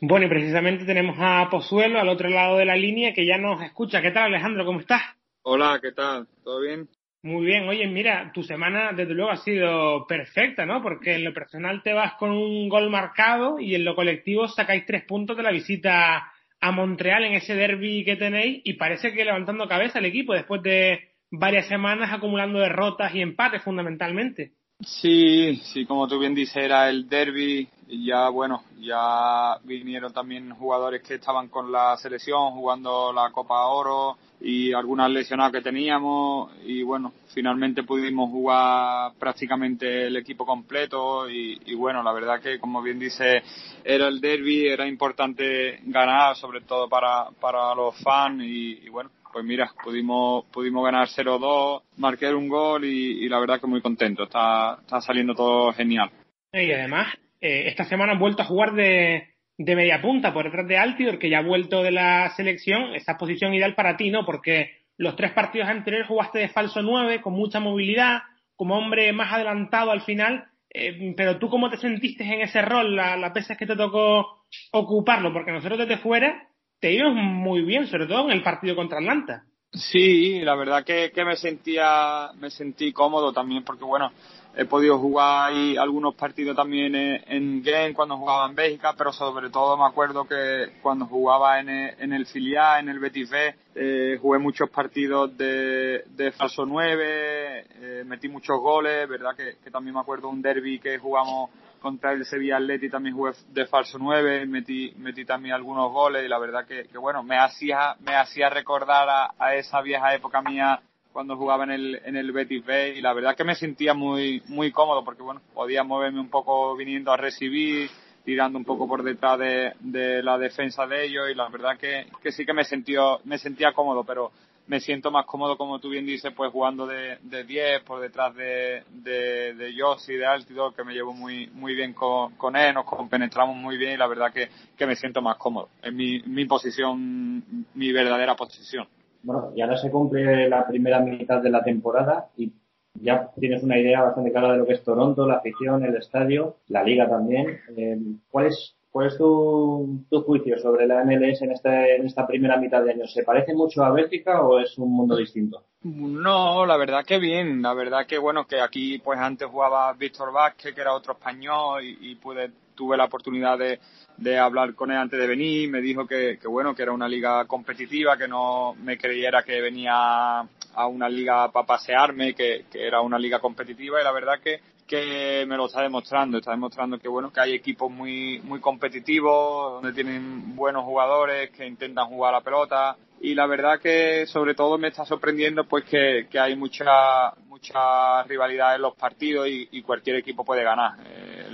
Bueno, y precisamente tenemos a Pozuelo al otro lado de la línea que ya nos escucha. ¿Qué tal, Alejandro? ¿Cómo estás? Hola, ¿qué tal? ¿Todo bien? Muy bien. Oye, mira, tu semana desde luego ha sido perfecta, ¿no? Porque en lo personal te vas con un gol marcado y en lo colectivo sacáis tres puntos de la visita a Montreal en ese derby que tenéis y parece que levantando cabeza el equipo después de varias semanas acumulando derrotas y empates fundamentalmente. Sí, sí, como tú bien dices, era el derby y ya, bueno, ya vinieron también jugadores que estaban con la selección jugando la Copa Oro y algunas lesionadas que teníamos y bueno, finalmente pudimos jugar prácticamente el equipo completo y, bueno, la verdad que como bien dice, era el derby, era importante ganar, sobre todo para, para los fans y bueno, pues mira, pudimos, pudimos ganar 0-2, marcar un gol y, la verdad que muy contento. Está, está saliendo todo genial. Y además, eh, esta semana han vuelto a jugar de, de media punta por detrás de Altidor, que ya ha vuelto de la selección. Esa posición ideal para ti, ¿no? Porque los tres partidos anteriores jugaste de falso 9, con mucha movilidad, como hombre más adelantado al final. Eh, pero tú, ¿cómo te sentiste en ese rol las la veces que te tocó ocuparlo? Porque nosotros desde fuera te ibas muy bien, sobre todo en el partido contra Atlanta. Sí, la verdad que, que me sentía, me sentí cómodo también porque bueno, he podido jugar ahí algunos partidos también en, Game cuando jugaba en Bélgica, pero sobre todo me acuerdo que cuando jugaba en el, en el filial, en el Betis B, eh, jugué muchos partidos de, de falso 9, eh, metí muchos goles, verdad que, que también me acuerdo un derby que jugamos contra el Sevilla Atleti también jugué de falso 9, metí, metí también algunos goles y la verdad que, bueno, me hacía, me hacía recordar a, esa vieja época mía cuando jugaba en el, en el Betis B y la verdad que me sentía muy, muy cómodo porque bueno, podía moverme un poco viniendo a recibir, tirando un poco por detrás de, la defensa de ellos y la verdad que, sí que me sentió, me sentía cómodo, pero me siento más cómodo, como tú bien dices, pues jugando de, de 10 por detrás de, de, de Yossi, de Altidor, que me llevo muy, muy bien con, con él, nos compenetramos muy bien y la verdad que, que me siento más cómodo. Es mi, mi posición, mi verdadera posición. Bueno, y ahora se cumple la primera mitad de la temporada y ya tienes una idea bastante clara de lo que es Toronto, la afición, el estadio, la liga también. Eh, ¿Cuál es ¿Cuál es tu, juicio sobre la MLS en, este, en esta primera mitad de año? ¿Se parece mucho a Bélgica o es un mundo distinto? No, la verdad que bien. La verdad que bueno, que aquí pues antes jugaba Víctor Vázquez, que era otro español, y, pude tuve la oportunidad de, de, hablar con él antes de venir. Me dijo que, que, bueno, que era una liga competitiva, que no me creyera que venía a una liga para pasearme, que, que era una liga competitiva y la verdad que que me lo está demostrando, está demostrando que bueno, que hay equipos muy, muy competitivos, donde tienen buenos jugadores que intentan jugar a la pelota y la verdad que sobre todo me está sorprendiendo pues que, que hay mucha mucha rivalidad en los partidos y, cualquier equipo puede ganar.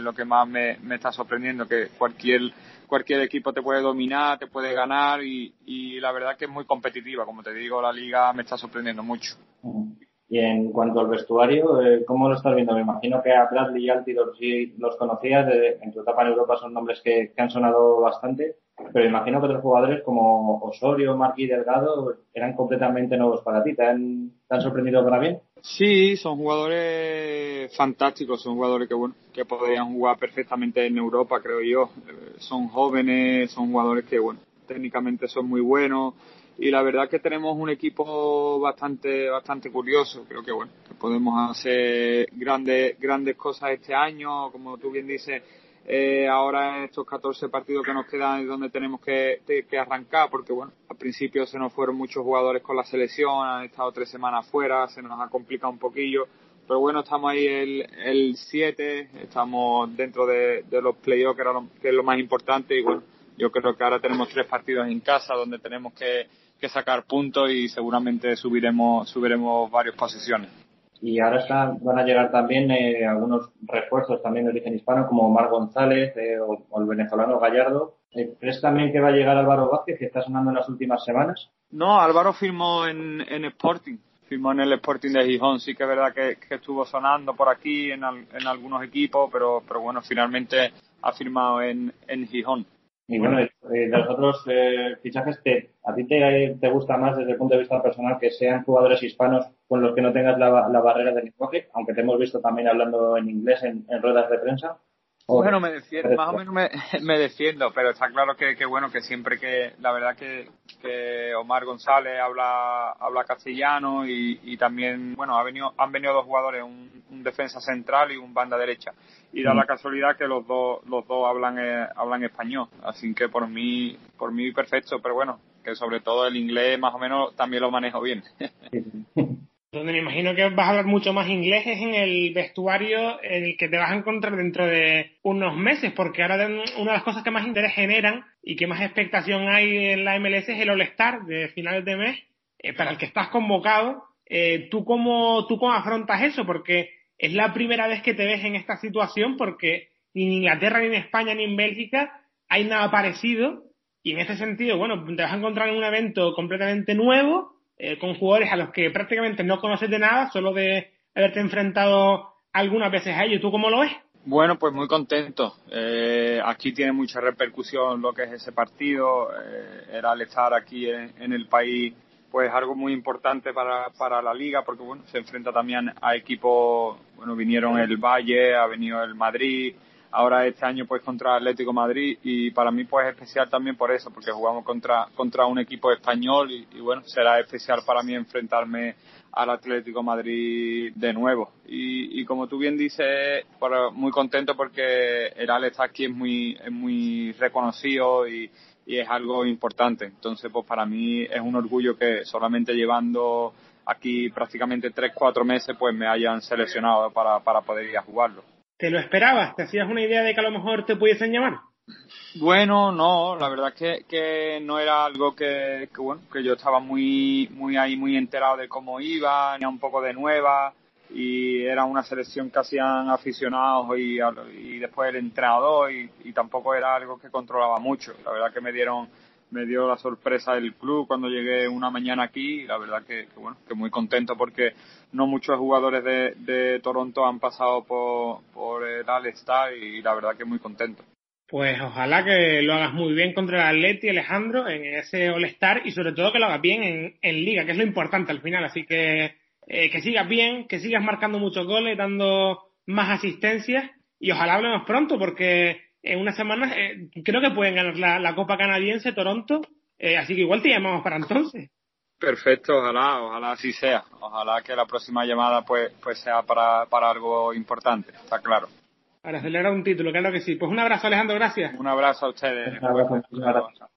Lo que más me, me está sorprendiendo, que cualquier cualquier equipo te puede dominar, te puede ganar y, y la verdad que es muy competitiva, como te digo, la liga me está sorprendiendo mucho. Y en cuanto al vestuario, eh, ¿cómo lo estás viendo? Me imagino que a Bradley y Altidor sí los conocías, en tu etapa en Europa son nombres que, han sonado bastante, pero imagino que otros jugadores como Osorio, Marquí Delgado eran completamente nuevos para ti. ¿Te han, sorprendido para bien? Sí, son jugadores fantásticos, son jugadores que bueno, que podrían jugar perfectamente en Europa, creo yo. Eh, son jóvenes, son jugadores que bueno, técnicamente son muy buenos y la verdad que tenemos un equipo bastante bastante curioso. Creo que bueno que podemos hacer grandes grandes cosas este año. Como tú bien dices eh, ahora estos 14 partidos que nos quedan es donde tenemos que, que, arrancar porque bueno al principio se nos fueron muchos jugadores con la selección han estado tres semanas fuera se nos ha complicado un poquillo. Pero bueno estamos ahí el, el 7 estamos dentro de, de los playoffs que, era que es lo más importante y bueno yo creo que ahora tenemos tres partidos en casa donde tenemos que que sacar puntos y seguramente subiremos, subiremos varias posiciones. Y ahora están, van a llegar también eh, algunos refuerzos también de origen hispano, como Omar González eh, o, el venezolano Gallardo. Eh, ¿Crees también que va a llegar Álvaro Vázquez, que está sonando en las últimas semanas? No, Álvaro firmó en, en Sporting. Firmó en el Sporting de Gijón. Sí que es verdad que, estuvo sonando por aquí en, en algunos equipos, pero, pero bueno, finalmente ha firmado en, en Gijón. Y bueno, eh, de los otros eh, fichajes, que ¿a ti te, te, gusta más desde el punto de vista personal que sean jugadores hispanos con los que no tengas la, barrera del lenguaje? Aunque te hemos visto también hablando en inglés en, ruedas de prensa. Bueno, me defiendo, más o menos me, me, defiendo, pero está claro que, que, bueno, que siempre que, la verdad que, que Omar González habla, habla castellano y, y también, bueno, ha venido, han venido dos jugadores, un, un defensa central y un banda derecha. Y da la casualidad que los dos, los dos hablan, eh, hablan español, así que por mí, por mí perfecto, pero bueno, que sobre todo el inglés más o menos también lo manejo bien. Donde me imagino que vas a hablar mucho más inglés es en el vestuario en el que te vas a encontrar dentro de unos meses, porque ahora una de las cosas que más interés generan y que más expectación hay en la MLS es el All-Star de finales de mes, eh, para el que estás convocado. Eh, ¿tú, cómo, ¿Tú cómo afrontas eso? Porque es la primera vez que te ves en esta situación, porque ni en Inglaterra, ni en España, ni en Bélgica hay nada parecido. Y en ese sentido, bueno, te vas a encontrar en un evento completamente nuevo eh, con jugadores a los que prácticamente no conoces de nada, solo de haberte enfrentado algunas veces a ellos. ¿Tú cómo lo ves? Bueno, pues muy contento. Eh, aquí tiene mucha repercusión lo que es ese partido. Eh, era al estar aquí en, el país, pues algo muy importante para, para la liga, porque bueno, se enfrenta también a equipos, bueno, vinieron el Valle, ha venido el Madrid, ahora este año pues contra Atlético Madrid y para mí pues especial también por eso, porque jugamos contra, contra un equipo español y, bueno, será especial para mí enfrentarme al Atlético Madrid de nuevo. Y, como tú bien dices, muy contento porque el Alex aquí es muy, es muy reconocido y, y es algo importante. Entonces, pues para mí es un orgullo que solamente llevando aquí prácticamente tres, cuatro meses, pues me hayan seleccionado para, para poder ir a jugarlo. ¿Te lo esperabas? ¿Te hacías una idea de que a lo mejor te pudiesen llamar? Bueno, no, la verdad que, que no era algo que, que, bueno, que yo estaba muy, muy ahí, muy enterado de cómo iba, ni un poco de nueva, y era una selección que hacían aficionados y, y después el entrenador, y, y tampoco era algo que controlaba mucho. La verdad que me dieron me dio la sorpresa del club cuando llegué una mañana aquí la verdad que, bueno que muy contento porque no muchos jugadores de, de Toronto han pasado por, por el All-Star y la verdad que muy contento. Pues ojalá que lo hagas muy bien contra el Atleti, Alejandro, en ese All-Star y sobre todo que lo hagas bien en, en Liga, que es lo importante al final. Así que eh, que sigas bien, que sigas marcando muchos goles, dando más asistencias y ojalá hablemos pronto porque en unas semanas eh, creo que pueden ganar la, la Copa Canadiense Toronto, eh, así que igual te llamamos para entonces. Perfecto, ojalá, ojalá así sea. Ojalá que la próxima llamada pues, pues sea para, para algo importante, está claro. Para acelerar un título, claro que sí. Pues un abrazo, Alejandro, gracias. Un abrazo a ustedes. Un abrazo,